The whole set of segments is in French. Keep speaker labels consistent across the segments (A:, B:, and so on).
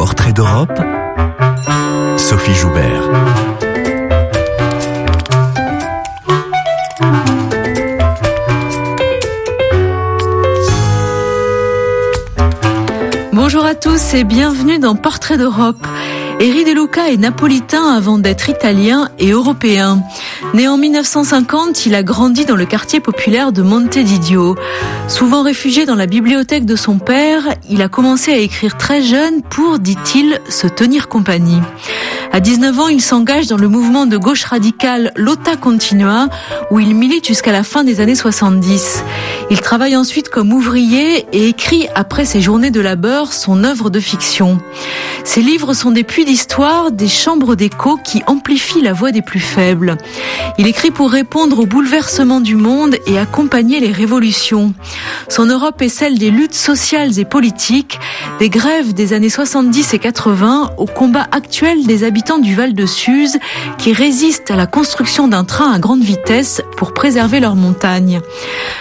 A: Portrait d'Europe, Sophie Joubert.
B: Bonjour à tous et bienvenue dans Portrait d'Europe. Eri De Luca est napolitain avant d'être italien et européen. Né en 1950, il a grandi dans le quartier populaire de Montevideo. Souvent réfugié dans la bibliothèque de son père, il a commencé à écrire très jeune pour, dit-il, se tenir compagnie. À 19 ans, il s'engage dans le mouvement de gauche radicale Lotta Continua, où il milite jusqu'à la fin des années 70. Il travaille ensuite comme ouvrier et écrit après ses journées de labeur son œuvre de fiction. Ses livres sont des puits d'histoire, des chambres d'écho qui amplifient la voix des plus faibles. Il écrit pour répondre aux bouleversements du monde et accompagner les révolutions. Son Europe est celle des luttes sociales et politiques, des grèves des années 70 et 80 au combat actuel des habitants du Val de Suse qui résistent à la construction d'un train à grande vitesse pour préserver leurs montagnes.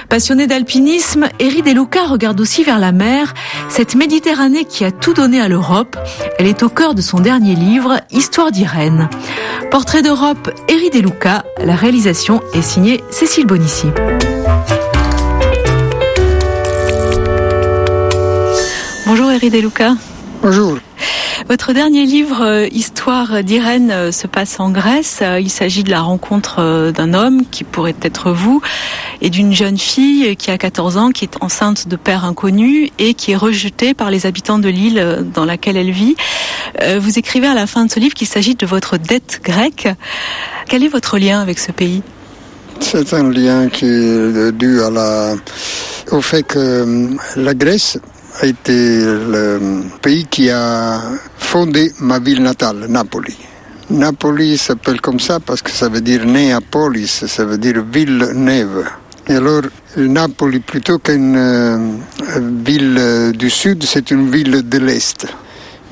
B: Passionné d'alpinisme, Eri De Luca regarde aussi vers la mer, cette Méditerranée qui a tout donné à l'Europe. Elle est au cœur de son dernier livre, Histoire d'Irène. Portrait d'Europe, Eri De Luca. La réalisation est signée Cécile Bonissi. Bonjour Eri De Luca.
C: Bonjour.
B: Votre dernier livre, euh, Histoire d'Irène, euh, se passe en Grèce. Euh, il s'agit de la rencontre d'un homme qui pourrait être vous et d'une jeune fille qui a 14 ans, qui est enceinte de père inconnu et qui est rejetée par les habitants de l'île dans laquelle elle vit. Vous écrivez à la fin de ce livre qu'il s'agit de votre dette grecque. Quel est votre lien avec ce pays?
C: C'est un lien qui est dû au fait que la Grèce a été le pays qui a fondé ma ville natale, Napoli. Napoli s'appelle comme ça parce que ça veut dire Neapolis, ça veut dire ville neuve. Et alors, Napoli, plutôt qu'une euh, ville du sud, c'est une ville de l'est.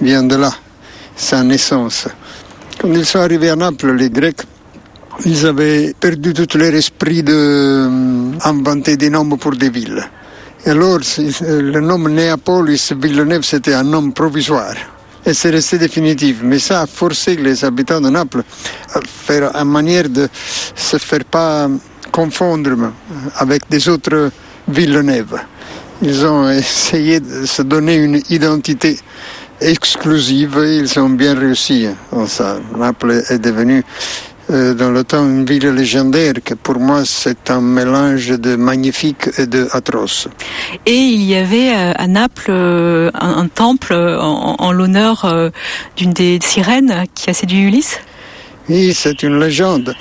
C: Vient de là, sa naissance. Quand ils sont arrivés à Naples, les Grecs, ils avaient perdu tout leur esprit d'inventer euh, des noms pour des villes. Alors, le nom Néapolis Villeneuve, c'était un nom provisoire. Et c'est resté définitif. Mais ça a forcé les habitants de Naples à faire une manière de se faire pas confondre avec des autres Villeneuve. Ils ont essayé de se donner une identité exclusive et ils ont bien réussi. Naples est devenu euh, dans le temps une ville légendaire que pour moi c'est un mélange de magnifique et de atroce.
B: Et il y avait euh, à Naples euh, un, temple en, l'honneur d'une des sirènes qui a séduit Ulysse?
C: Oui, c'est une légende.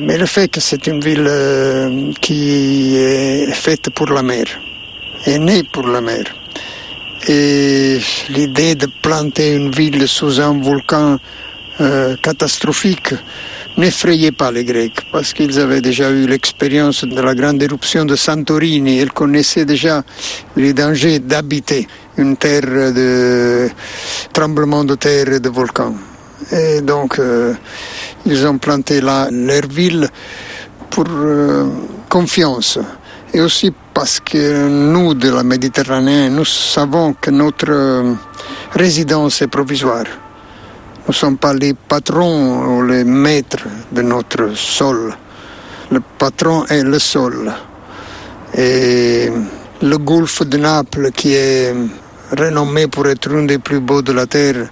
C: Mais le fait que c'est une ville qui est faite pour la mer, est née pour la mer. Et l'idée de planter une ville sous un volcan catastrophique, n'effrayait pas les Grecs, parce qu'ils avaient déjà eu l'expérience de la grande éruption de Santorini, ils connaissaient déjà les dangers d'habiter une terre de tremblement de terre et de volcans. Et donc, euh, ils ont planté là leur ville pour euh, confiance. Et aussi parce que nous, de la Méditerranée, nous savons que notre euh, résidence est provisoire. Nous ne sommes pas les patrons ou les maîtres de notre sol. Le patron est le sol. Et le golfe de Naples, qui est renommé pour être un des plus beaux de la Terre,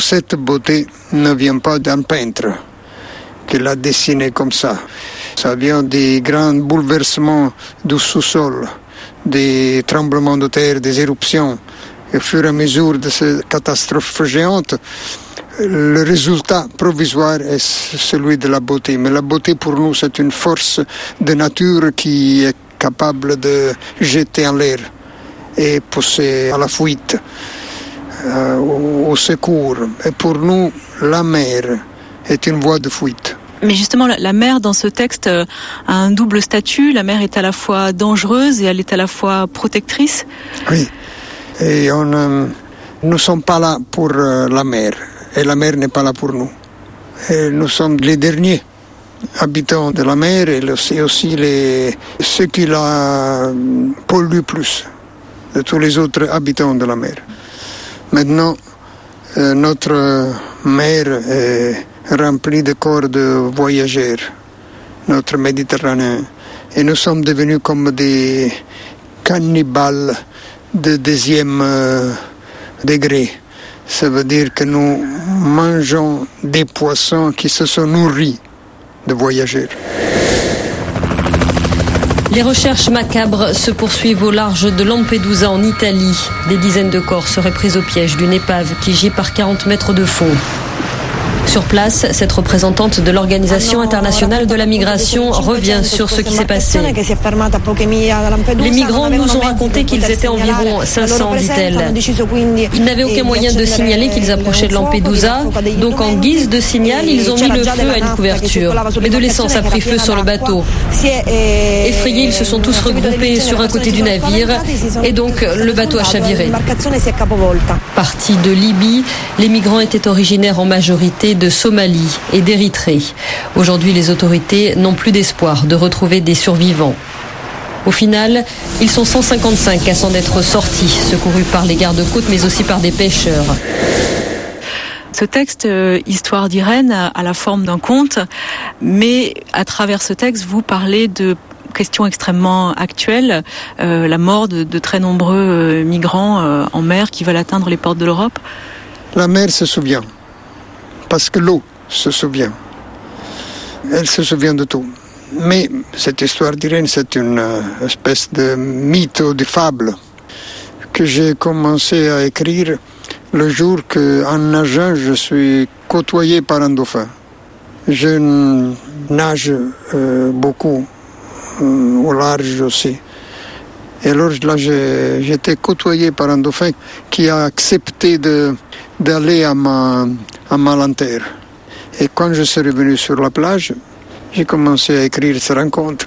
C: cette beauté ne vient pas d'un peintre qui l'a dessiné comme ça. Ça vient des grands bouleversements du sous-sol, des tremblements de terre, des éruptions. Et au fur et à mesure de ces catastrophes géantes, le résultat provisoire est celui de la beauté. Mais la beauté pour nous, c'est une force de nature qui est capable de jeter en l'air et pousser à la fuite, euh, au, secours. Et pour nous, la mer est une voie de fuite.
B: Mais justement, la, mer dans ce texte euh, a un double statut. La mer est à la fois dangereuse et elle est à la fois protectrice.
C: Oui. Et on, euh, nous ne sommes pas là pour la mer et la mer n'est pas là pour nous. nous sommes les derniers habitants de la mer et aussi les, ceux qui la polluent plus de tous les autres habitants de la mer. Maintenant, Euh, notre mer est remplie de corps de voyageurs, notre Méditerranée. Et nous sommes devenus comme des cannibales de deuxième euh, degré. Ça veut dire que nous mangeons des poissons qui se sont nourris de voyageurs.
D: Les recherches macabres se poursuivent au large de Lampedusa en Italie. Des dizaines de corps seraient pris au piège d'une épave qui gît par 40 mètres de fond. Sur place, cette représentante de l'Organisation internationale de la migration revient sur ce qui s'est passé. Les migrants nous ont raconté qu'ils étaient environ 500, dit-elle. Ils n'avaient aucun moyen de signaler qu'ils approchaient de Lampedusa, donc en guise de signal, ils ont mis le feu à une couverture. Mais de l'essence a pris feu sur le bateau. Effrayés, ils se sont tous regroupés sur un côté du navire et donc le bateau a chaviré. Partis de Libye, les migrants étaient originaires en majorité de Somalie et d'Érythrée. Aujourd'hui, les autorités n'ont plus d'espoir de retrouver des survivants. Au final, ils sont 155 à s'en être sortis, secourus par les gardes-côtes mais aussi par des pêcheurs.
B: Ce texte, euh, Histoire d'Irène, a la forme d'un conte, mais à travers ce texte, vous parlez de questions extrêmement actuelles, euh, la mort de, de très nombreux euh, migrants euh, en mer qui veulent atteindre les portes de l'Europe.
C: La mer se souvient parce que l'eau se souvient. Elle se souvient de tout. Mais cette histoire d'Irène, c'est une euh, espèce de mythe ou de fable que j'ai commencé à écrire le jour que, en nageant, je suis côtoyé par un dauphin. Je nage euh, beaucoup euh, au large aussi. Et alors là, j'étais côtoyé par un dauphin qui a accepté d'aller à ma, à. Et quand je suis revenu sur la plage, j'ai commencé à écrire cette rencontre.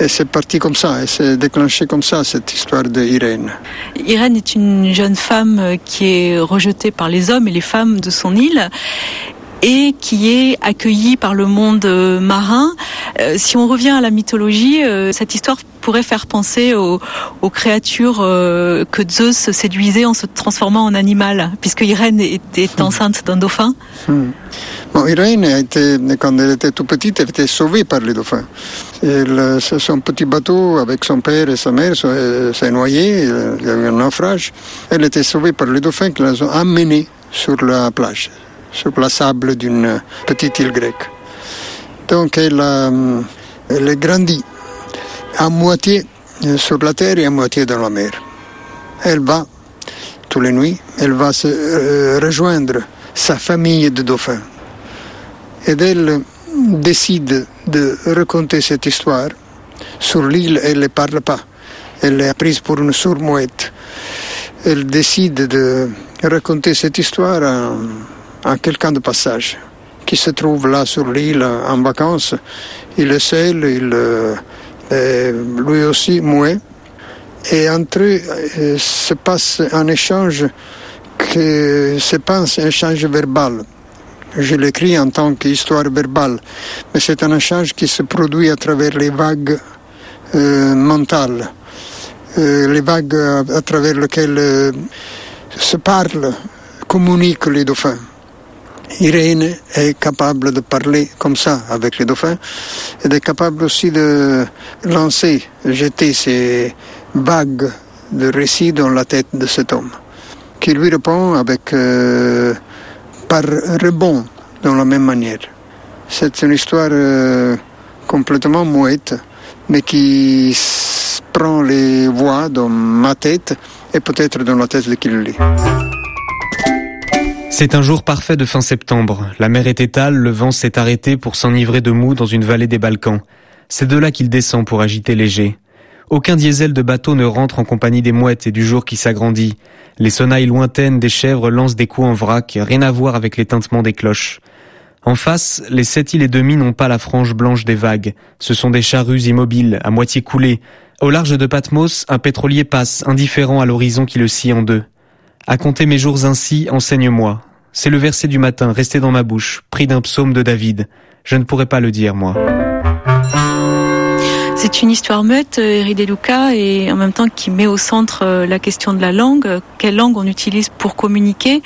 C: Et c'est parti comme ça, et c'est déclenché comme ça, cette histoire d'Irène.
B: Irène est une jeune femme qui est rejetée par les hommes et les femmes de son île et qui est accueillie par le monde marin. Euh, si on revient à la mythologie, euh, cette histoire pourrait faire penser aux, aux créatures euh, que Zeus séduisait en se transformant en animal, puisque Irène était hmm. enceinte d'un dauphin.
C: Hmm. Bon, Irène, a été, quand elle était toute petite, elle était sauvée par les dauphins. Elle, son petit bateau avec son père et sa mère s'est noyé, il y a eu un naufrage. Elle était sauvée par les dauphins qui l'ont amenée sur la plage, sur la sable d'une petite île grecque. Donc elle, euh, elle est grandie à moitié euh, sur la terre et à moitié dans la mer. Elle va, tous les nuits, elle va se euh, rejoindre sa famille de dauphins. Et elle décide de raconter cette histoire. Sur l'île, elle ne parle pas. Elle est prise pour une sourd-mouette. Elle décide de raconter cette histoire à, quelqu'un de passage qui se trouve là sur l'île en vacances. Il est seul, il est lui aussi muet. Et entre eux euh, se passe un échange que c'est pas un échange verbal. Je l'écris en tant qu'histoire verbale, mais c'est un échange qui se produit à travers les vagues euh, mentales, euh, les vagues à, travers lesquelles euh, se parlent, communiquent les dauphins. Irène est capable de parler comme ça avec les dauphins et est capable aussi de lancer, jeter ces vagues de récits dans la tête de cet homme, qui lui répond avec euh, par rebond dans la même manière. C'est une histoire euh, complètement mouette, mais qui prend les voix dans ma tête et peut-être dans la tête de qui le.
E: C'est un jour parfait de fin septembre. La mer est étale, le vent s'est arrêté pour s'enivrer de mou dans une vallée des Balkans. C'est de là qu'il descend pour agiter léger. Aucun diesel de bateau ne rentre en compagnie des mouettes et du jour qui s'agrandit. Les sonnailles lointaines des chèvres lancent des coups en vrac, rien à voir avec les tintements des cloches. En face, les sept îles et demie n'ont pas la frange blanche des vagues. Ce sont des charrues immobiles, à moitié coulées. Au large de Patmos, un pétrolier passe, indifférent à l'horizon qui le scie en deux. À compter mes jours ainsi, enseigne-moi. C'est le verset du matin, resté dans ma bouche, pris d'un psaume de David. Je ne pourrais pas le dire, moi.
F: C'est une histoire muette, Eri De Luca, et en même temps qui met au centre euh, la question de la langue, quelle langue on utilise pour communiquer,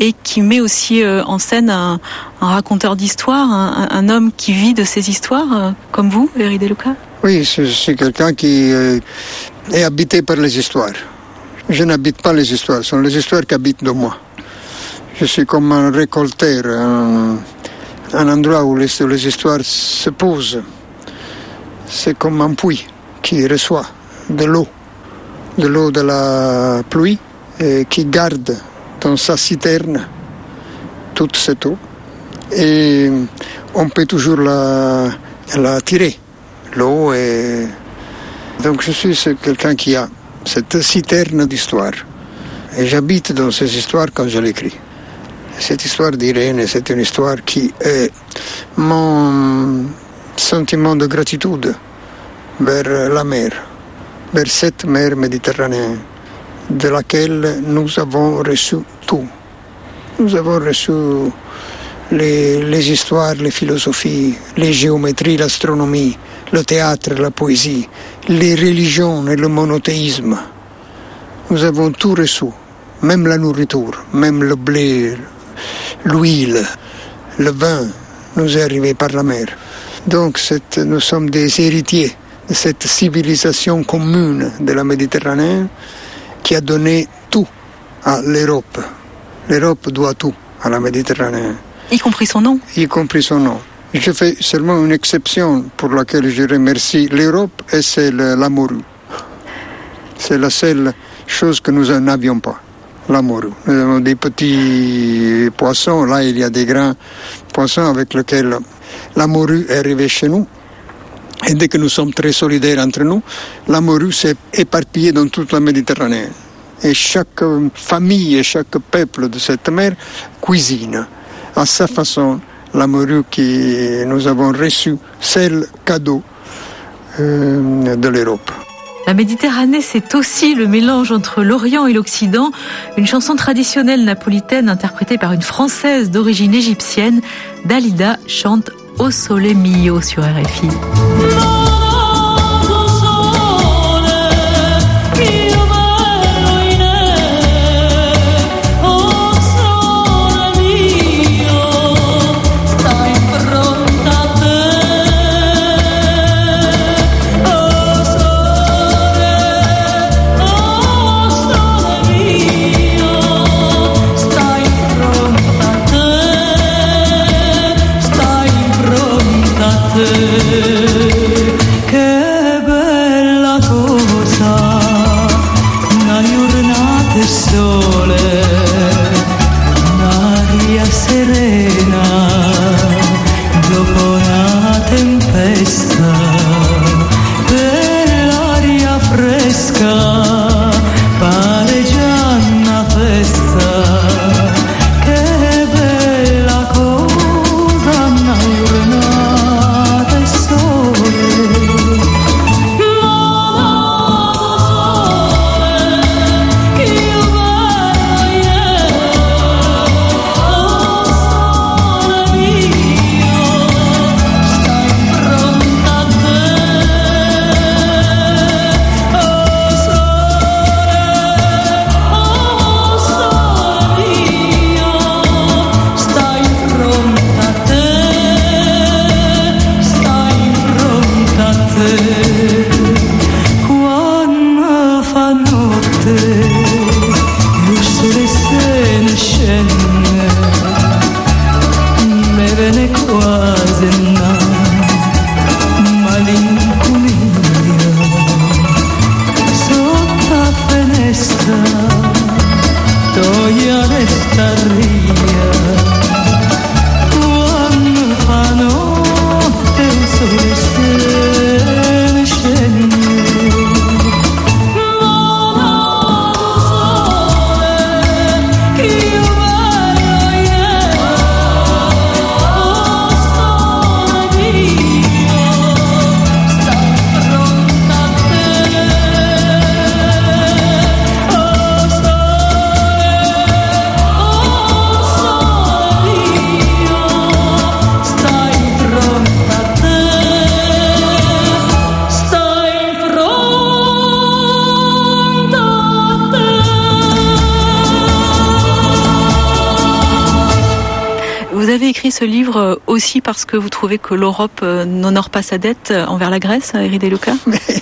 F: et qui met aussi euh, en scène un, raconteur d'histoire, un, homme qui vit de ses histoires, euh, comme vous, Eri De Luca?
C: Oui, suis quelqu'un qui est habité par les histoires. Je n'habite pas les histoires, ce sont les histoires qui habitent de moi. Je suis comme un récolteur, un, endroit où les, histoires se posent c'est comme un puits qui reçoit de l'eau, de l'eau de la pluie, et qui garde dans sa citerne toute cette eau. Et on peut toujours la, la tirer, l'eau. Donc je suis quelqu'un qui a cette citerne d'histoire. Et j'habite dans ces histoires quand je l'écris. Cette histoire d'Irène, c'est une histoire qui est mon sentiment de gratitude vers la mer, vers cette mer méditerranéenne, de laquelle nous avons reçu tout. Nous avons reçu les, les histoires, les philosophies, les géométries, l'astronomie, le théâtre, la poésie, les religions et le monothéisme. Nous avons tout reçu, même la nourriture, même le blé, l'huile, le vin nous est arrivé par la mer. Donc nous sommes des héritiers de cette civilisation commune de la Méditerranée qui a donné tout à l'Europe. L'Europe doit tout à la Méditerranée.
F: Y compris son nom
C: Y compris son nom. Je fais seulement une exception pour laquelle je remercie l'Europe et c'est la morue. C'est la seule chose que nous n'avions pas, la morue. Nous avons des petits poissons, là il y a des grands poissons avec lesquels la morue est arrivée chez nous. Et dès que nous sommes très solidaires entre nous, la morue s'est éparpillée dans toute la Méditerranée. Et chaque famille et chaque peuple de cette mer cuisine à sa façon la morue que nous avons reçue, c'est le cadeau euh, de l'Europe.
F: La Méditerranée, c'est aussi le mélange entre l'Orient et l'Occident. Une chanson traditionnelle napolitaine interprétée par une Française d'origine égyptienne, Dalida chante au Sole Mio sur RFI.
B: Ce livre aussi parce que vous trouvez que l'Europe n'honore pas sa dette envers la Grèce, Eric Deluca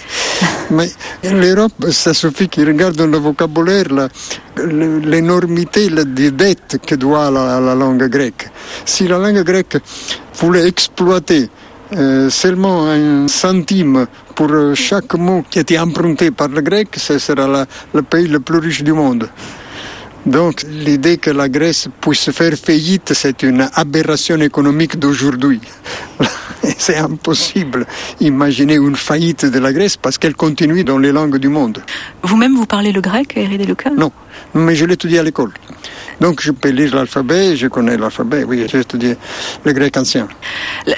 C: Mais, l'Europe, ça suffit qu'il regarde le vocabulaire l'énormité des dettes que doit la, la langue grecque. Si la langue grecque voulait exploiter euh, seulement un centime pour chaque mot qui était emprunté par le grec, ce sera le pays le plus riche du monde. Donc l'idée que la Grèce puisse faire faillite, c'est une aberration économique d'aujourd'hui. c'est impossible d'imaginer une faillite de la Grèce parce qu'elle continue dans les langues du monde.
B: Vous-même, vous parlez le grec, Eric Deluca?
C: Non, mais je l'ai étudié à l'école. Donc je peux lire l'alphabet, je connais l'alphabet, oui, j'ai étudié le grec ancien.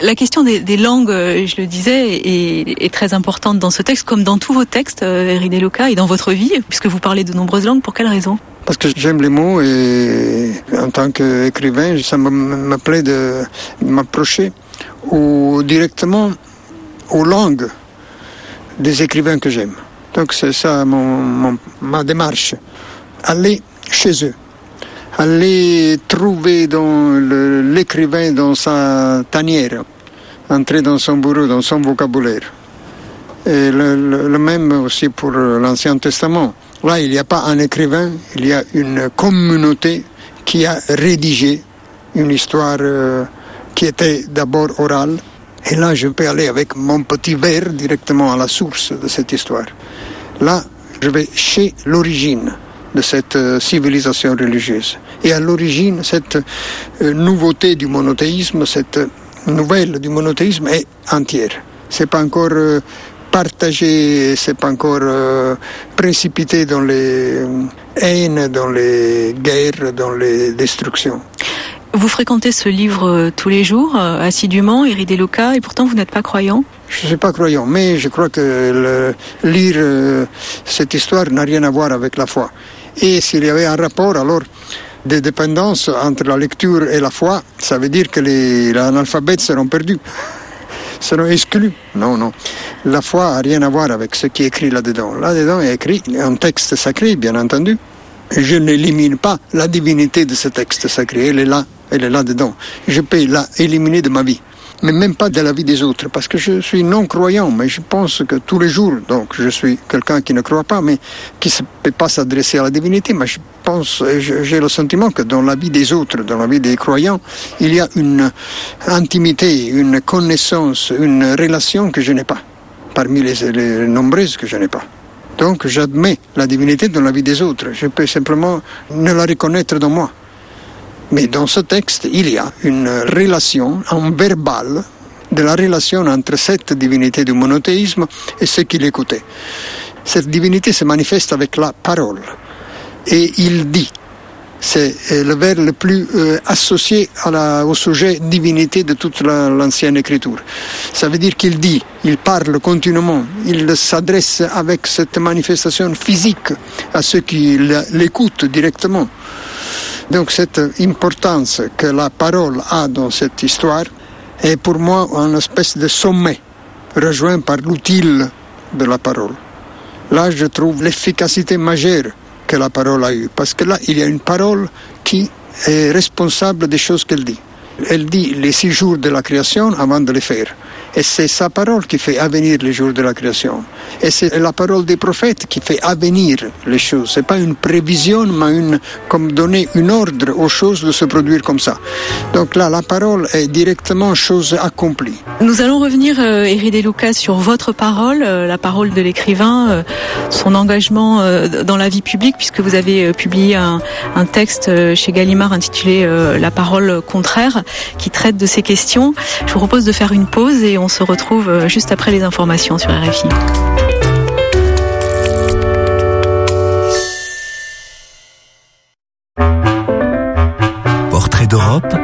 B: La, question des, langues, euh, je le disais, est, très importante dans ce texte, comme dans tous vos textes, Eric euh, Deluca, et dans votre vie, puisque vous parlez de nombreuses langues. Pour quelle raison?
C: Parce que j'aime les mots et en tant qu'écrivain, ça me, plaît de m'approcher ou directement aux langues des écrivains que j'aime. Donc c'est ça ma démarche. Aller chez eux, aller trouver dans l'écrivain dans sa tanière, entrer dans son bureau, dans son vocabulaire. Et le même aussi pour l'Ancien Testament. Là, il n'y a pas un écrivain, il y a une communauté qui a rédigé une histoire euh, qui était d'abord orale. Et là, je peux aller avec mon petit verre directement à la source de cette histoire. Là, je vais chez l'origine de cette euh, civilisation religieuse. Et à l'origine, cette euh, nouveauté du monothéisme, cette nouvelle du monothéisme est entière. C'est pas encore partagé, c'est pas encore euh, précipité dans les haines, dans les guerres, dans les destructions.
B: Vous fréquentez ce livre euh, tous les jours, euh, assidûment, Iridé Luca, et pourtant vous n'êtes pas croyant?
C: Je ne suis pas croyant, mais je crois que lire cette histoire n'a rien à voir avec la foi. Et s'il y avait un rapport, alors des dépendances entre la lecture et la foi, ça veut dire que les analphabètes seront perdus seront exclus. Non, non. La foi n'a rien à voir avec ce qui est écrit là-dedans. Là-dedans est écrit un texte sacré, bien entendu. Je n'élimine pas la divinité de ce texte sacré. Elle est là, elle est là-dedans. Je peux la de ma vie mais même pas de la vie des autres, parce que je suis non-croyant, mais je pense que tous les jours, donc je suis quelqu'un qui ne croit pas, mais qui ne peut pas s'adresser à la divinité, mais je pense, j'ai le sentiment que dans la vie des autres, dans la vie des croyants, il y a une intimité, une connaissance, une relation que je n'ai pas, parmi les, les nombreuses que je n'ai pas. Donc j'admets la divinité dans la vie des autres, je peux simplement ne la reconnaître dans moi. Mais dans ce texte, il y a une relation, un verbal de la relation entre cette divinité du monothéisme et ceux qui l'écoutaient. Cette divinité se manifeste avec la parole. Et il dit, c'est euh, le vers le plus euh, associé au sujet divinité de toute l'ancienne écriture. Ça veut dire qu'il dit, il parle continuellement, il s'adresse avec cette manifestation physique à ceux qui l'écoutent directement. Donc cette importance que la parole a dans cette histoire est pour moi une espèce de sommet, rejoint par l'utile de la parole. Là, je trouve l'efficacité majeure que la parole a eue, parce que là, il y a une parole qui est responsable des choses qu'elle dit. Elle dit les six jours de la création avant de les faire. Et c'est sa parole qui fait avenir les jours de la création. Et c'est la parole des prophètes qui fait avenir les choses. C'est pas une prévision, mais une, comme donner un ordre aux choses de se produire comme ça. Donc là, la parole est directement chose accomplie.
B: Nous allons revenir, euh, Éride Lucas, sur votre parole, euh, la parole de l'écrivain, euh, son engagement euh, dans la vie publique, puisque vous avez publié un, un texte chez Gallimard intitulé La parole contraire, qui traite de ces questions. Je vous propose de faire une pause et on se retrouve euh, juste après les informations sur RFI.
A: Portrait d'Europe,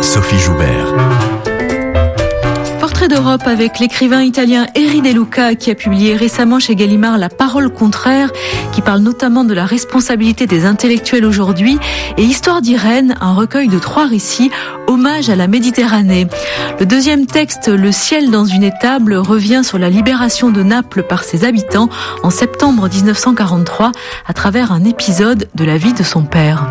A: Sophie Joubert
B: d'Europe avec l'écrivain italien Eri De Luca qui a publié récemment chez Gallimard La parole contraire qui parle notamment de la responsabilité des intellectuels aujourd'hui et Histoire d'Irène, un recueil de trois récits, hommage à la Méditerranée. Le deuxième texte, Le ciel dans une étable, revient sur la libération de Naples par ses habitants en septembre 1943 à travers un épisode de la vie de son père.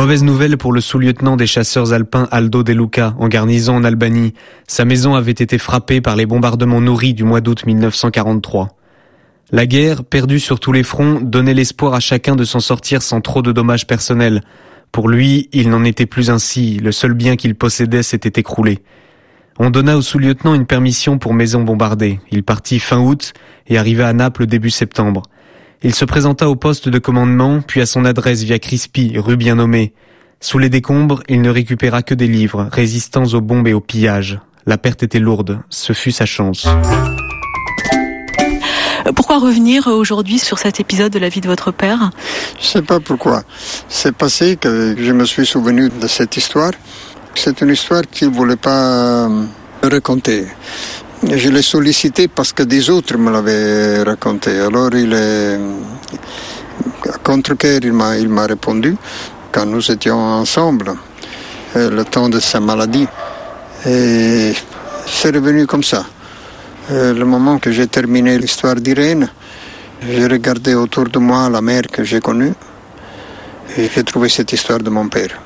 E: Mauvaise nouvelle pour le sous-lieutenant des chasseurs alpins Aldo De Luca, en garnison en Albanie. Sa maison avait été frappée par les bombardements nourris du mois d'août 1943. La guerre, perdue sur tous les fronts, donnait l'espoir à chacun de s'en sortir sans trop de dommages personnels. Pour lui, il n'en était plus ainsi, le seul bien qu'il possédait s'était écroulé. On donna au sous-lieutenant une permission pour maison bombardée. Il partit fin août et arriva à Naples début septembre. Il se présenta au poste de commandement, puis à son adresse via Crispy, rue bien nommée. Sous les décombres, il ne récupéra que des livres, résistants aux bombes et aux pillages. La perte était lourde, ce fut sa chance.
B: Pourquoi revenir aujourd'hui sur cet épisode de la vie de votre père?
C: Je sais pas pourquoi. C'est passé que je me suis souvenu de cette histoire. C'est une histoire qu'il ne voulait pas raconter. Je l'ai sollicité parce que des autres me l'avaient raconté. Alors il est contre cœur il m'a il m'a répondu quand nous étions ensemble euh, le temps de sa maladie et c'est revenu comme ça. Euh, le moment que j'ai terminé l'histoire d'Irène, j'ai regardé autour de moi la mer que j'ai connue et j'ai trouvé cette histoire de mon père.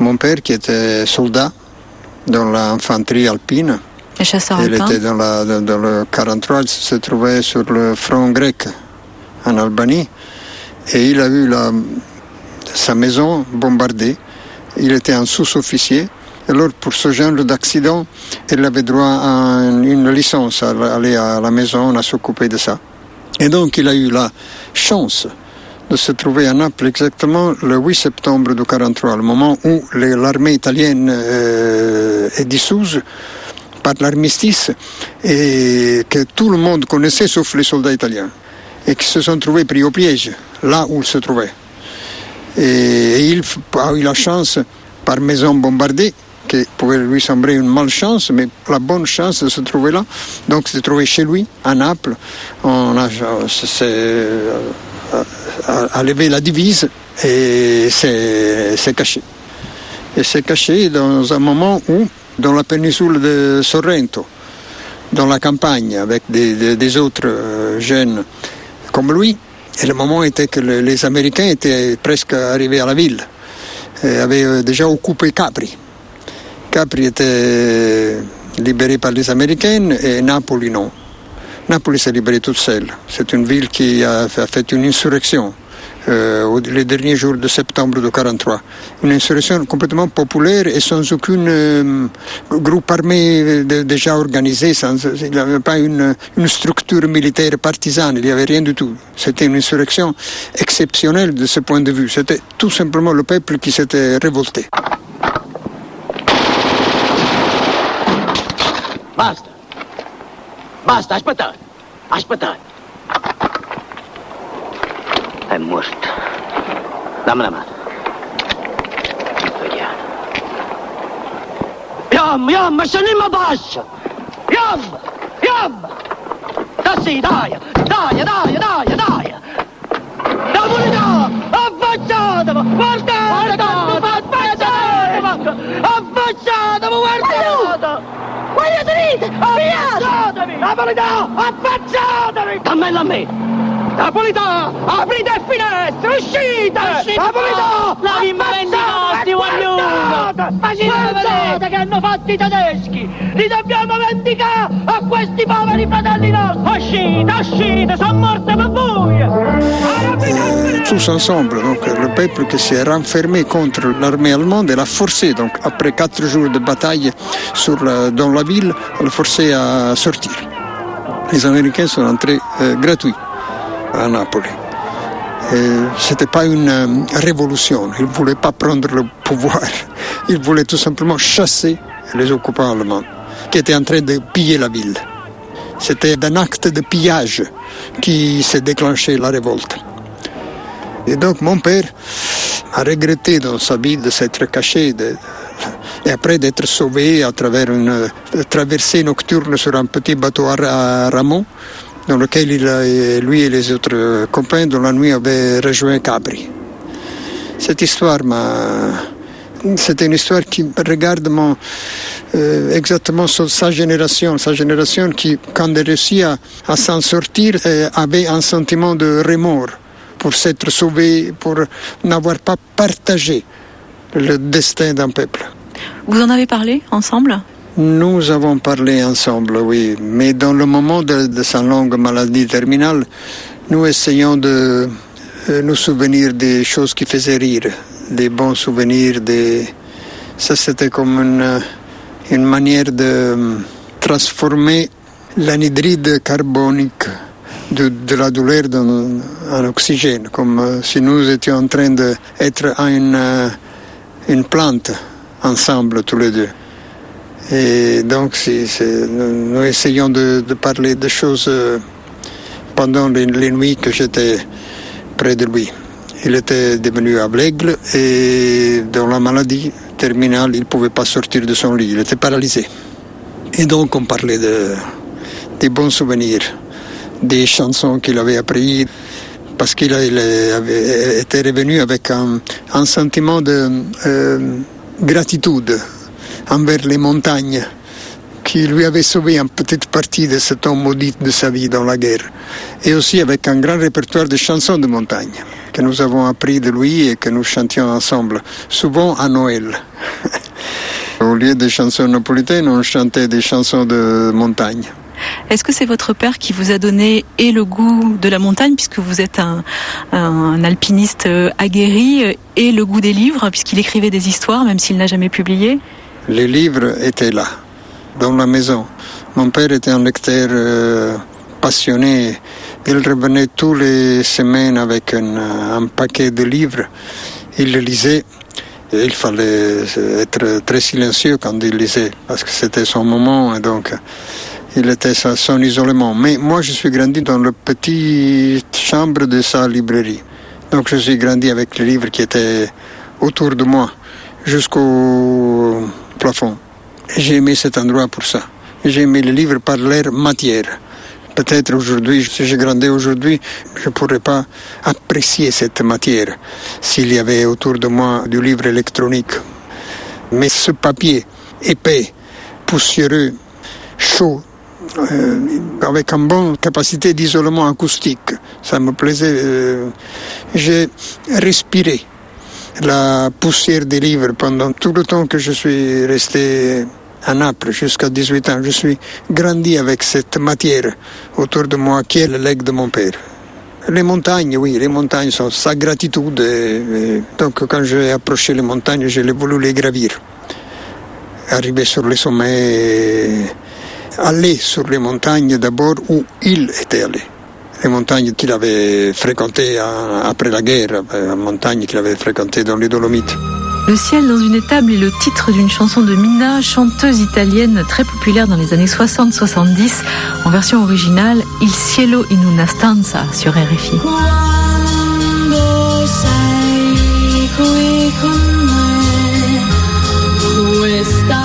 C: Mon père qui était soldat dans l'infanterie alpine.
B: Les chasseurs
C: Il était dans, la, dans, dans le 43, il se trouvait sur le front grec en Albanie et il a vu la, sa maison bombardée. Il était un sous-officier. Alors pour ce genre d'accident, il avait droit à une licence à aller à la maison, à s'occuper de ça. Et donc il a eu la chance de se trouver à Naples exactement le 8 septembre de 43, le moment où l'armée italienne euh, est dissoute par l'armistice et que tout le monde connaissait sauf les soldats italiens et qui se sont trouvés pris au piège là où ils se trouvaient. Et il a eu la chance, par maison bombardée, qui pouvait lui sembler une malchance, mais la bonne chance de se trouver là. Donc, se trouver chez lui, à Naples. On a, euh, a, levé la divise et s'est caché. Et s'est caché dans un moment où, dans la péninsule de Sorrento, dans la campagne, avec des, autres euh, jeunes comme lui, et le moment était que le- les Américains étaient presque arrivés à la ville, et avaient euh, déjà occupé Capri. Capri était libéré par les Américains et Napoli non. Napoli s'est libérée toute seule. C'est une ville qui a fait une insurrection euh, les derniers jours de septembre de 43. Une insurrection complètement populaire et sans aucun euh, groupe armé de- déjà organisé. Sans, il n'y avait pas une, structure militaire partisane, il n'y avait rien du tout. C'était une insurrection exceptionnelle de ce point de vue. C'était tout simplement le peuple qui s'était révolté.
G: Basta. Basta, aspettate. Aspettate. È morta. Dammi la mano. Vediamo. Yam, yam, scegliamo bascia. Yam, yam. Da sì, dai, dai, dai, dai, dai. La verità, affacciatevi, guardate, affacciatevi, affacciatevi, guardate. Dite, affacciatevi, la verità, affacciatevi. Dammela a me. Napolità, aprite le finestre, uscite! Napolità,
H: La bimba vendicati, voglio!
G: Guardate che hanno fatto i tedeschi! Li dobbiamo vendicare a questi poveri fratelli nostri!
H: Uscite, uscite, sono morte per voi!
C: Tous ensemble. Donc le peuple qui s'est renfermé contre l'armée allemande et l'a forcé, donc après quatre jours de bataille sur la- dans la ville, l'a forcé à sortir. Les Américains sont entrés euh, gratuits à Napoli. Ce n'était pas une euh, révolution, ils ne voulaient pas prendre le pouvoir, ils voulaient tout simplement chasser les occupants allemands qui étaient en train de piller la ville. C'était d'un acte de pillage qui s'est déclenché la révolte. Et donc mon père a regretté dans sa vie de s'être caché de- et après d'être sauvé à travers une euh, traversée nocturne sur un petit bateau à, ra- à rameaux dans lequel il lui et les autres euh, copains dans la nuit avaient rejoint Capri. Cette histoire. C'était une histoire qui regarde euh, exactement sa, génération, sa génération qui, quand elle réussit à, à s'en sortir, avait un sentiment de remords pour s'être sauvé, pour n'avoir pas partagé le destin d'un peuple.
B: Vous en avez parlé ensemble?
C: Nous avons parlé ensemble, oui, mais dans le moment de, sa longue maladie terminale, nous essayons de euh, nous souvenir des choses qui faisaient rire, des bons souvenirs, ça c'était comme une, manière de transformer l'anhydride carbonique de, la douleur en, en oxygène, comme euh, si nous étions en train d'être une, euh, une plante ensemble tous les deux. Et donc, c'est, nous, essayons de, parler de choses euh, pendant les, nuits que j'étais près de lui. Il était devenu aveugle et dans la maladie terminale, il ne pouvait pas sortir de son lit, il était paralysé. Et donc, on parlait de, des bons souvenirs, des chansons qu'il avait apprises parce qu'il été revenu avec un, un sentiment de euh, gratitude envers les montagnes qui lui avait sauvé une petite partie de ce temps maudit de sa vie dans la guerre. Et aussi avec un grand répertoire de chansons de montagne que nous avons appris de lui et que nous chantions ensemble, souvent à Noël. Au lieu des chansons napolitaines, on chantait des chansons de montagne.
B: Est-ce que c'est votre père qui vous a donné et le goût de la montagne, puisque vous êtes un, alpiniste aguerri, et le goût des livres, puisqu'il écrivait des histoires, même s'il n'a jamais publié?
C: Les livres étaient là, dans la maison. Mon père était un lecteur euh, passionné. Il revenait tous les semaines avec un, un paquet de livres. Il les lisait. Et il fallait être très silencieux quand il lisait, parce que c'était son moment. Et donc, il était à son isolement. Mais moi, je suis grandi dans la petite chambre de sa librairie. Donc, je suis grandi avec les livres qui étaient autour de moi, jusqu'au plafond. J'ai aimé cet endroit pour ça. J'ai aimé les livres par leur matière. Peut-être aujourd'hui, si j'ai grandi aujourd'hui, je ne pourrais pas apprécier cette matière s'il y avait autour de moi du livre électronique. Mais ce papier épais, poussiéreux, chaud, euh, avec une bonne capacité d'isolement acoustique. Ça me plaisait. Euh, j'ai respiré la poussière des livres pendant tout le temps que je suis resté à Naples jusqu'à 18 ans. Je suis grandi avec cette matière autour de moi qui est le legs de mon père. Les montagnes, oui, les montagnes sont sa gratitude. Donc quand j'ai approché les montagnes, j'ai voulu les gravir. Arriver sur les sommets aller sur les montagnes d'abord où il était allé. Les montagnes qu'il avait fréquentées après la guerre, les montagnes qu'il avait fréquentées dans les Dolomites.
B: Le ciel dans une étable est le titre d'une chanson de Mina, chanteuse italienne très populaire dans les années 60-70, en version originale Il cielo in una stanza sur RFI.
I: Quando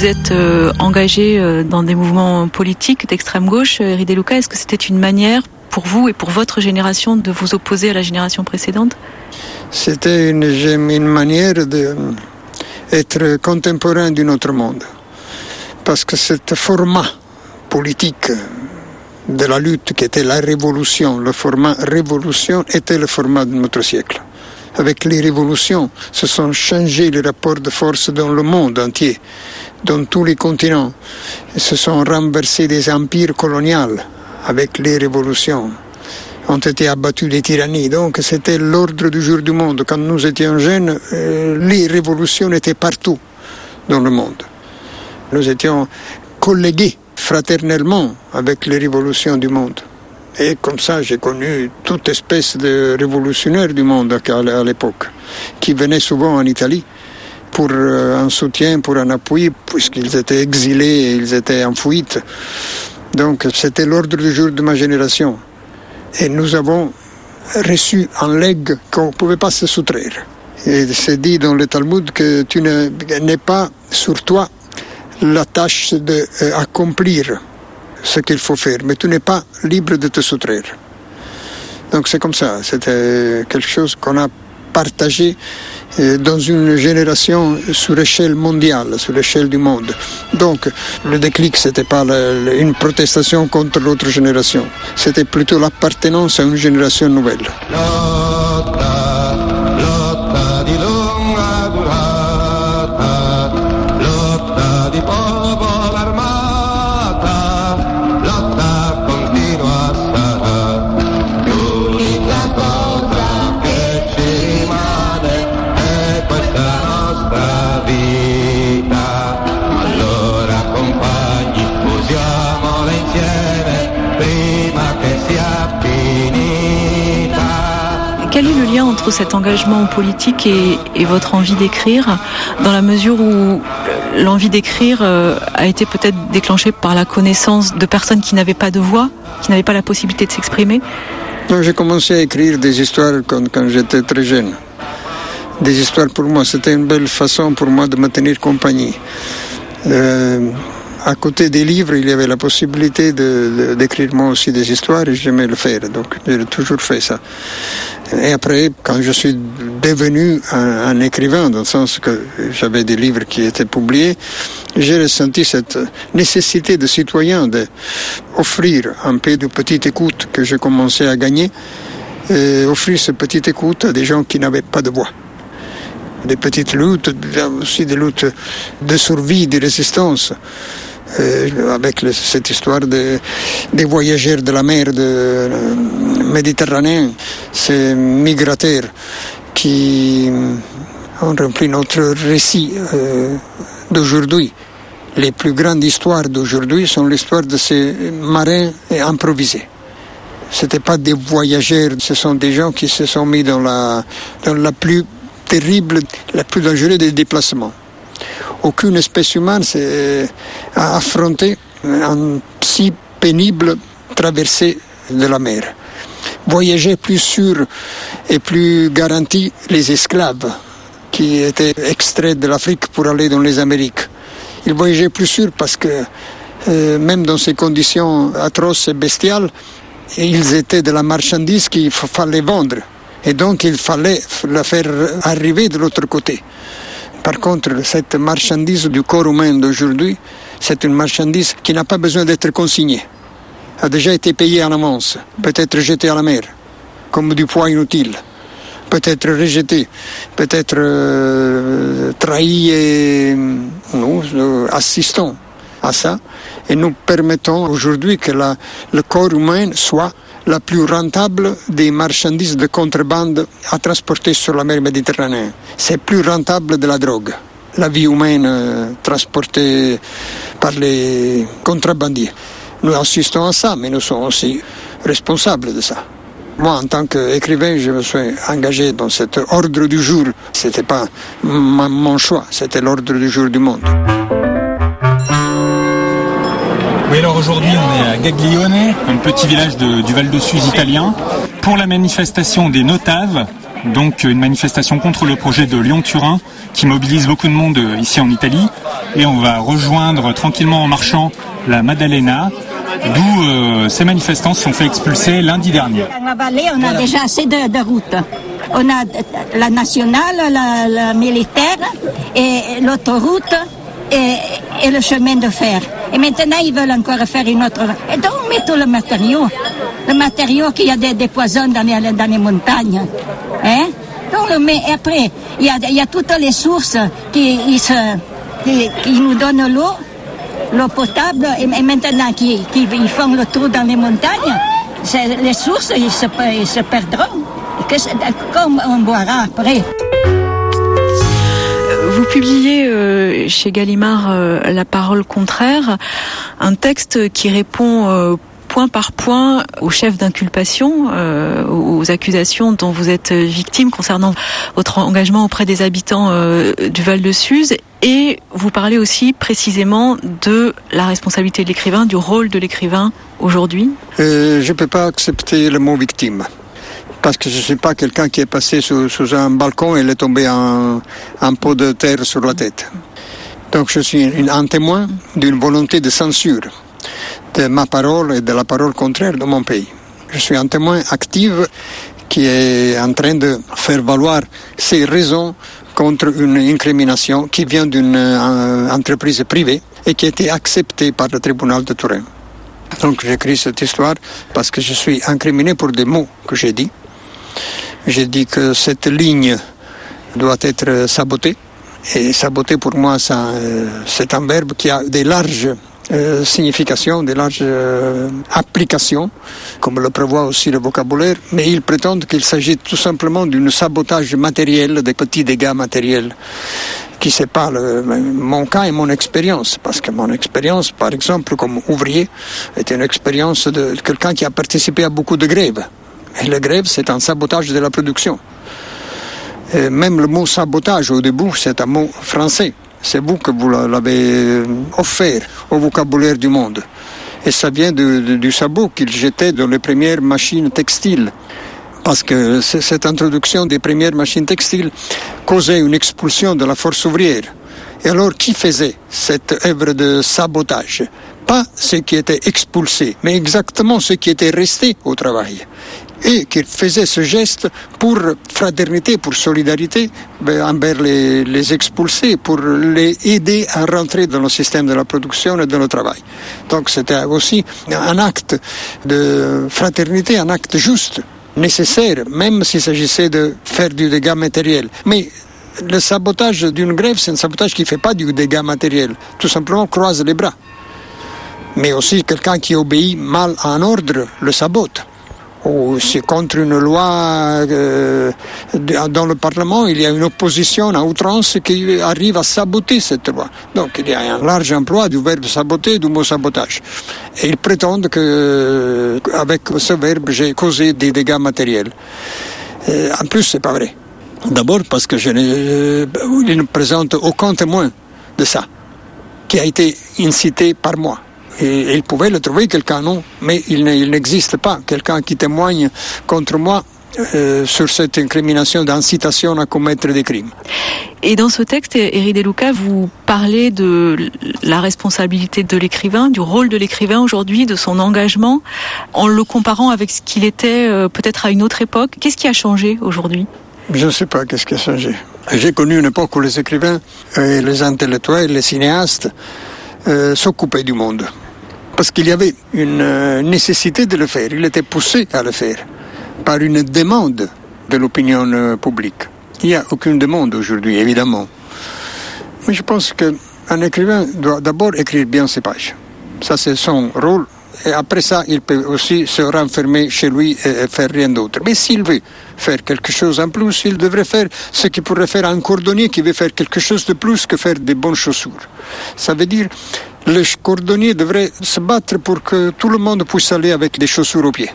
B: vous êtes euh, engagé euh, dans des mouvements politiques d'extrême gauche. Euh, Ridé Luca, est-ce que c'était une manière pour vous et pour votre génération de vous opposer à la génération précédente?
C: C'était une, manière d'être contemporain d'un autre monde. Parce que ce format politique de la lutte qui était la révolution, le format révolution était le format de notre siècle. Avec les révolutions, se sont changés les rapports de force dans le monde entier, dans tous les continents. Se sont renversés des empires coloniaux avec les révolutions. Ont été abattus des tyrannies. Donc c'était l'ordre du jour du monde. Quand nous étions jeunes, euh, les révolutions étaient partout dans le monde. Nous étions collégués fraternellement avec les révolutions du monde. Et comme ça, j'ai connu toute espèce de révolutionnaires du monde à l'époque, qui venaient souvent en Italie pour euh, un soutien, pour un appui, puisqu'ils étaient exilés ils étaient en fuite. Donc c'était l'ordre du jour de ma génération. Et nous avons reçu un legs qu'on ne pouvait pas se soustraire. Et c'est dit dans le Talmud que tu n'es pas sur toi la tâche d'accomplir ce qu'il faut faire, mais tu n'es pas libre de te soustraire. Donc c'est comme ça, c'était quelque chose qu'on a partagé euh, dans une génération sur l'échelle mondiale, sur l'échelle du monde. Donc le déclic, ce n'était pas une protestation contre l'autre génération, c'était plutôt l'appartenance à une génération nouvelle.
B: Cet engagement politique et, votre envie d'écrire, dans la mesure où l'envie d'écrire euh, a été peut-être déclenchée par la connaissance de personnes qui n'avaient pas de voix, qui n'avaient pas la possibilité de s'exprimer?
C: J'ai commencé à écrire des histoires quand, quand j'étais très jeune. Des histoires pour moi, c'était une belle façon pour moi de me tenir compagnie. Euh, à côté des livres, il y avait la possibilité d'écrire moi aussi des histoires et j'aimais le faire. Donc j'ai toujours fait ça. Et après, quand je suis devenu un, un écrivain, dans le sens que j'avais des livres qui étaient publiés, j'ai ressenti cette nécessité de citoyen d'offrir un peu de petite écoute que j'ai commencé à gagner, et offrir cette petite écoute à des gens qui n'avaient pas de voix des petites luttes, aussi des luttes de survie, de résistance. Euh, avec le, cette histoire de, des voyageurs de la mer de, euh, méditerranéenne, ces migrateurs qui ont rempli notre récit euh, d'aujourd'hui. Les plus grandes histoires d'aujourd'hui sont l'histoire de ces marins improvisés. Ce n'étaient pas des voyageurs, ce sont des gens qui se sont mis dans la plus terrible, la plus dangereuse des déplacements. Aucune espèce humaine s'est affrontée en si pénible traversée de la mer. Voyager plus sûr et plus garanti les esclaves qui étaient extraits de l'Afrique pour aller dans les Amériques. Ils voyageaient plus sûr parce que euh, même dans ces conditions atroces et bestiales, ils étaient de la marchandise qu'il fallait vendre. Et donc il fallait la faire arriver de l'autre côté. Par contre, cette marchandise du corps humain d'aujourd'hui, c'est une marchandise qui n'a pas besoin d'être consignée. A déjà été payée en avance, peut-être jetée à la mer, comme du poids inutile, peut-être rejetée, peut-être euh, trahi et nous euh, assistons à ça. Et nous permettons aujourd'hui que le corps humain soit la plus rentable des marchandises de contrebande à transporter sur la mer Méditerranée. C'est plus rentable de la drogue. La vie humaine euh, transportée par les contrebandiers. Nous assistons à ça, mais nous sommes aussi responsables de ça. Moi, en tant qu'écrivain, je me suis engagé dans cet ordre du jour. Ce n'était pas mon choix, c'était l'ordre du jour du monde.
J: Oui, alors aujourd'hui, on est à Gaglione, un petit village du Val de Suse italien, pour la manifestation des Notaves, donc une manifestation contre le projet de Lyon-Turin qui mobilise beaucoup de monde euh, ici en Italie. Et on va rejoindre tranquillement en marchant la Maddalena, d'où euh, ces manifestants se sont fait expulser lundi dernier.
K: La vallée, on a déjà assez de, de routes. On a la nationale, la, la militaire et l'autoroute et, le chemin de fer. Et maintenant, ils veulent encore faire une autre. Et donc, on met tout le matériau. Le matériau qu'il y a des, des poisons dans les, dans les montagnes. Hein? Donc. Et après, il y a, il y a toutes les sources qui, qui, qui nous donnent l'eau, l'eau potable. Et, maintenant qu'ils qui, ils font le tour dans les montagnes, les sources, ils se, ils se perdront. Comme on boira après.
B: Vous publiez euh, chez Gallimard euh, La parole contraire, un texte qui répond euh, point par point aux chefs d'inculpation, aux accusations dont vous êtes victime concernant votre engagement auprès des habitants du Val de Suse. Et vous parlez aussi précisément de la responsabilité de l'écrivain, du rôle de l'écrivain aujourd'hui.
C: Je ne peux pas accepter le mot victime. Parce que je ne suis pas quelqu'un qui est passé sous, un balcon et il est tombé un, un pot de terre sur la tête. Donc je suis un témoin d'une volonté de censure de ma parole et de la parole contraire de mon pays. Je suis un témoin actif qui est en train de faire valoir ses raisons contre une incrimination qui vient d'une euh, entreprise privée et qui a été acceptée par le tribunal de Turin. Donc j'écris cette histoire parce que je suis incriminé pour des mots que j'ai dit. J'ai dit que cette ligne doit être sabotée. Et saboter pour moi, euh, c'est un verbe qui a des larges euh, significations, des larges euh, applications, comme le prévoit aussi le vocabulaire, mais ils prétendent qu'il s'agit tout simplement d'un sabotage matériel, des petits dégâts matériels qui séparent le- mon cas et mon expérience. Parce que mon expérience, par exemple, comme ouvrier, est une expérience de quelqu'un qui a participé à beaucoup de grèves. La grève, c'est un sabotage de la production. Même le mot sabotage au début, c'est un mot français. C'est vous que vous l'avez offert au vocabulaire du monde. Et ça vient du sabot qu'il jetait dans les premières machines textiles. Parce que cette introduction des premières machines textiles causait une expulsion de la force ouvrière. Et alors, qui faisait cette œuvre de sabotage? Pas ce qui était expulsé, mais exactement ce qui était resté au travail et qui faisait ce geste pour fraternité, pour solidarité ben, envers les, les expulsés, pour les aider à rentrer dans le système de la production et dans le travail. Donc c'était aussi un acte de fraternité, un acte juste, nécessaire, même s'il s'agissait de faire du dégât matériel. Mais le sabotage d'une grève, c'est un sabotage qui ne fait pas du dégât matériel, tout simplement croise les bras. Mais aussi quelqu'un qui obéit mal à un ordre le sabote ou c'est contre une loi euh, dans le Parlement, il y a une opposition à outrance qui arrive à saboter cette loi. Donc il y a un large emploi du verbe saboter, du mot sabotage. Et ils prétendent que avec ce verbe, j'ai causé des dégâts matériels. Euh, en plus, c'est pas vrai. D'abord parce que je ne, euh, il ne présente aucun témoin de ça, qui a été incité par moi. Et il pouvait le trouver, quelqu'un non, mais il ne- il n'existe pas quelqu'un qui témoigne contre moi euh, sur cette incrimination d'incitation à commettre des crimes.
B: Et dans ce texte, Éric Deluca, vous parlez de la responsabilité de l'écrivain, du rôle de l'écrivain aujourd'hui, de son engagement, en le comparant avec ce qu'il était euh, peut-être à une autre époque. Qu'est-ce qui a changé aujourd'hui?
C: Je ne sais pas qu'est-ce qui a changé? J'ai connu une époque où les écrivains, et les intellectuels, les cinéastes euh, s'occupaient du monde. Parce qu'il y avait une euh, nécessité de le faire. Il était poussé à le faire par une demande de l'opinion euh, publique. Il n'y a aucune demande aujourd'hui, évidemment. Mais je pense qu'un écrivain doit d'abord écrire bien ses pages. Ça, c'est son rôle. Après ça, il peut aussi se renfermer chez lui et et faire rien d'autre. Mais s'il veut faire quelque chose en plus, il devrait faire ce qu'il pourrait faire un cordonnier qui veut faire quelque chose de plus que faire des bonnes chaussures. Ça veut dire, le cordonnier devrait se battre pour que tout le monde puisse aller avec des chaussures aux pieds.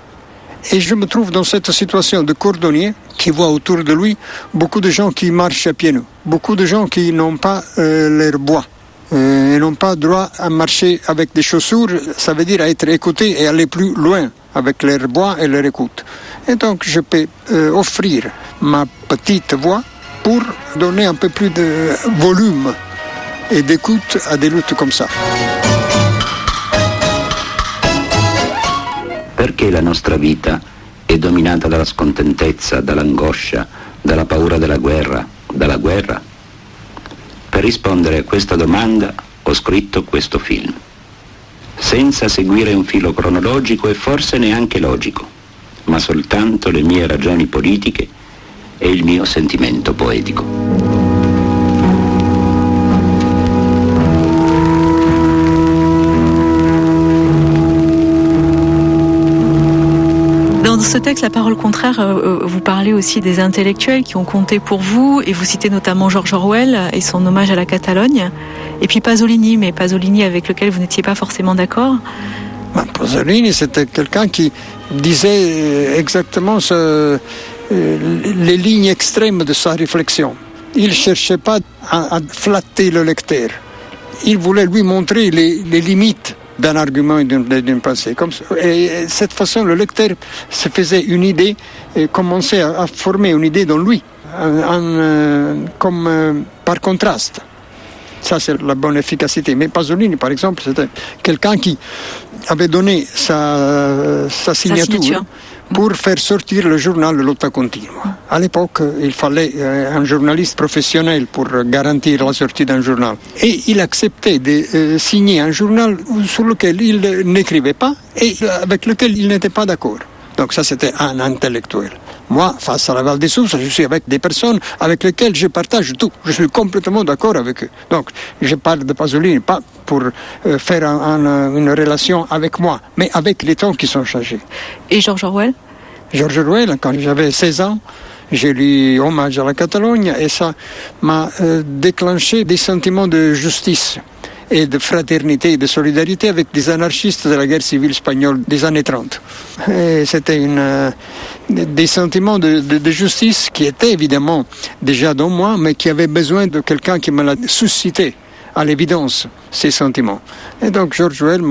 C: Et je me trouve dans cette situation de cordonnier qui voit autour de lui beaucoup de gens qui marchent à pieds nus, beaucoup de gens qui n'ont pas euh, leur bois. Euh, et n'ont pas droit à marcher avec des chaussures, ça veut dire à être écoutés et aller plus loin avec leur bois et leur écoute. Et donc je peux euh, offrir ma petite voix pour donner un peu plus de volume et d'écoute à des luttes comme ça.
L: Perché la nostra vita è dominata dalla scontentezza, dall'angoscia, dalla paura della guerra, dalla? Per rispondere a questa domanda ho scritto questo film, senza seguire un filo cronologico e forse neanche logico, ma soltanto le mie ragioni politiche e il mio sentimento poetico.
B: Ce texte, La parole contraire, euh, vous parlez aussi des intellectuels qui ont compté pour vous, et vous citez notamment George Orwell et son hommage à la Catalogne, et puis Pasolini, mais Pasolini avec lequel vous n'étiez pas forcément d'accord.
C: Ben, Pasolini, c'était quelqu'un qui disait exactement euh, les lignes extrêmes de sa réflexion. Il ne cherchait pas à, flatter le lecteur. Il voulait lui montrer les limites d'un argument et d'une pensée. Comme, et cette façon, le lecteur se faisait une idée et commençait à, former une idée dans lui, en, comme euh, par contraste. Ça, c'est la bonne efficacité. Mais Pasolini, par exemple, c'était quelqu'un qui avait donné. Sa signature pour faire sortir le journal Lotta Continua. À l'époque, il fallait un journaliste professionnel pour garantir la sortie d'un journal. Et il acceptait de signer un journal sur lequel il n'écrivait pas et avec lequel il n'était pas d'accord. Donc ça, c'était un intellectuel. Moi, face à la Val des Sources, je suis avec des personnes avec lesquelles je partage tout. Je suis complètement d'accord avec eux. Donc, je parle de Pasolini, pas pour euh, faire un, un, une relation avec moi, mais avec les temps qui sont changés.
B: Et George Orwell?
C: George Orwell, quand j'avais 16 ans, j'ai lu Hommage à la Catalogne et ça m'a euh, déclenché des sentiments de justice et de fraternité et de solidarité avec des anarchistes de la guerre civile espagnole des années 30. C'était euh, des sentiments de, justice qui étaient évidemment déjà dans moi, mais qui avaient besoin de quelqu'un qui me l'a suscité à l'évidence ces sentiments. Et donc George Orwell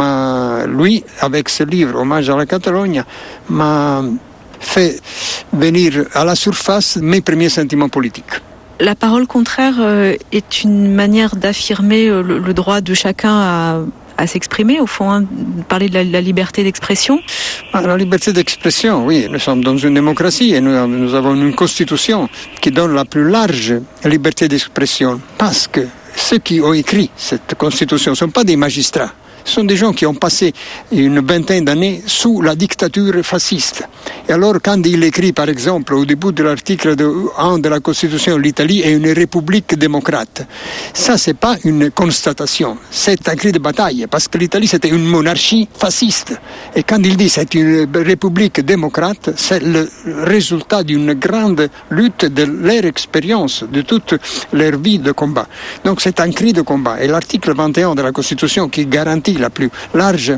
C: lui, avec ce livre Hommage à la Catalogne, m'a fait venir à la surface mes premiers sentiments politiques.
B: La parole contraire euh, est une manière d'affirmer euh, le, droit de chacun à, s'exprimer, au fond, hein, parler de la, liberté d'expression
C: ah, La liberté d'expression, oui. Nous sommes dans une démocratie et nous avons une constitution qui donne la plus large liberté d'expression. Parce que ceux qui ont écrit cette constitution ne sont pas des magistrats. Ce sont des gens qui ont passé une vingtaine d'années sous la dictature fasciste. Et alors, quand il écrit, par exemple, au début de l'article 1 de la Constitution, l'Italie est une république démocrate, ça, c'est pas une constatation, c'est un cri de bataille, parce que l'Italie, c'était une monarchie fasciste. Et quand il dit c'est une république démocrate, c'est le résultat d'une grande lutte de leur expérience, de toute leur vie de combat. Donc, c'est un cri de combat. Et l'article 21 de la Constitution qui garantit la plus large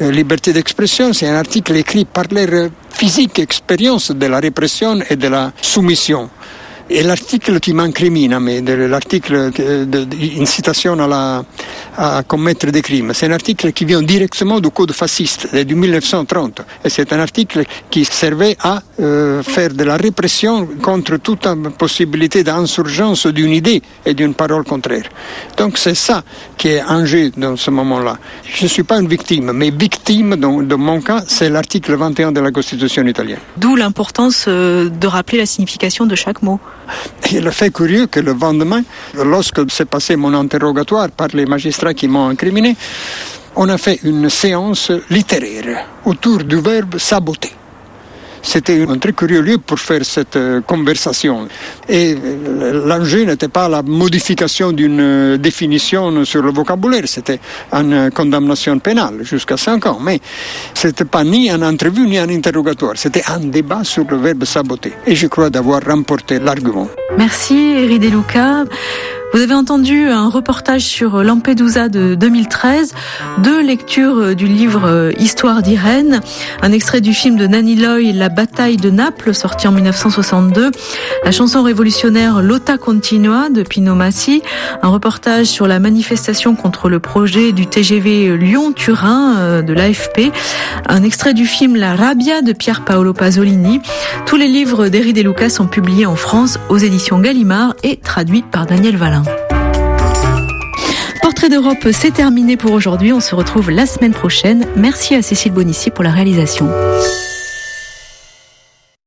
C: euh, liberté d'expression, c'est un article écrit par leur physique expérience de la répression et de la soumission. Et l'article qui m'incrimine, mais l'article d'incitation à, la, commettre des crimes, c'est un article qui vient directement du code fasciste de 1930. Et c'est un article qui servait à euh, faire de la répression contre toute possibilité d'insurgence d'une idée et d'une parole contraire. Donc c'est ça qui est en jeu dans ce moment-là. Je ne suis pas une victime, mais victime dans, dans mon cas, c'est l'article 21 de la Constitution italienne.
B: D'où l'importance euh, de rappeler la signification de chaque mot.
C: Et le fait curieux que le lendemain, lorsque s'est passé mon interrogatoire par les magistrats qui m'ont incriminé, on a fait une séance littéraire autour du verbe saboter. C'était un très curieux lieu pour faire cette conversation. Et l'enjeu n'était pas la modification d'une définition sur le vocabulaire, c'était une condamnation pénale jusqu'à 5 ans. Mais ce n'était pas ni une entrevue ni un interrogatoire, c'était un débat sur le verbe saboter. Et je crois d'avoir remporté l'argument.
B: Merci, Eri De Luca. Vous avez entendu un reportage sur Lampedusa de 2013, deux lectures du livre Histoire d'Irène, un extrait du film de Nanny Loy, La bataille de Naples, sorti en 1962, la chanson révolutionnaire Lotta Continua de Pino Massi, un reportage sur la manifestation contre le projet du TGV Lyon-Turin euh, de l'AFP, un extrait du film La Rabbia de Pier Paolo Pasolini. Tous les livres d'Eri De Luca sont publiés en France aux éditions Gallimard et traduits par Daniel Valin. Portrait d'Europe, c'est terminé pour aujourd'hui. On se retrouve la semaine prochaine. Merci à Cécile Bonissi pour la réalisation.